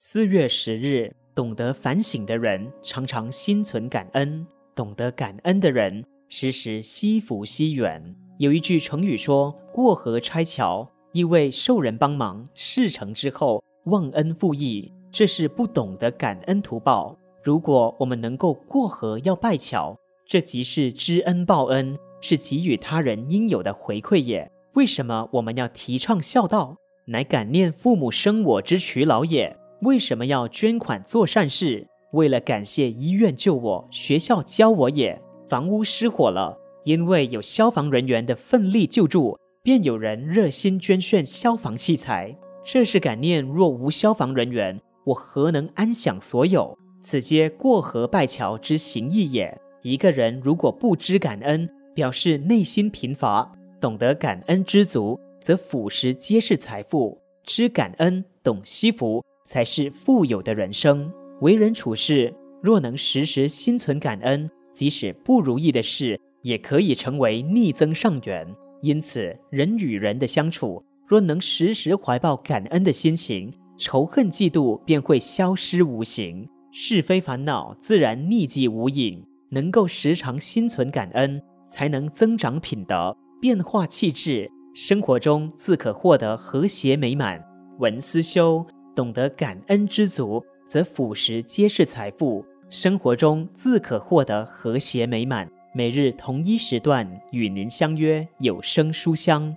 四月十日，懂得反省的人常常心存感恩，懂得感恩的人时时惜福惜缘。有一句成语说“过河拆桥”，意味受人帮忙，事成之后忘恩负义，这是不懂得感恩图报。如果我们能够过河要拜桥，这即是知恩报恩，是给予他人应有的回馈也。为什么我们要提倡孝道？乃感念父母生我之劬劳也。为什么要捐款做善事？为了感谢医院救我、学校教我也。房屋失火了，因为有消防人员的奋力救助，便有人热心捐献消防器材。这是感念，若无消防人员，我何能安享所有？此皆过河拜桥之行义也。一个人如果不知感恩，表示内心贫乏；懂得感恩知足，则俯拾皆是财富。知感恩，懂惜福，才是富有的人生。为人处事，若能时时心存感恩，即使不如意的事，也可以成为逆增上缘。因此，人与人的相处，若能时时怀抱感恩的心情，仇恨嫉妒便会消失无形，是非烦恼自然匿迹无影。能够时常心存感恩，才能增长品德，变化气质，生活中自可获得和谐美满。文思修，懂得感恩知足，则俯拾皆是财富，生活中自可获得和谐美满。每日同一时段与您相约有声书香。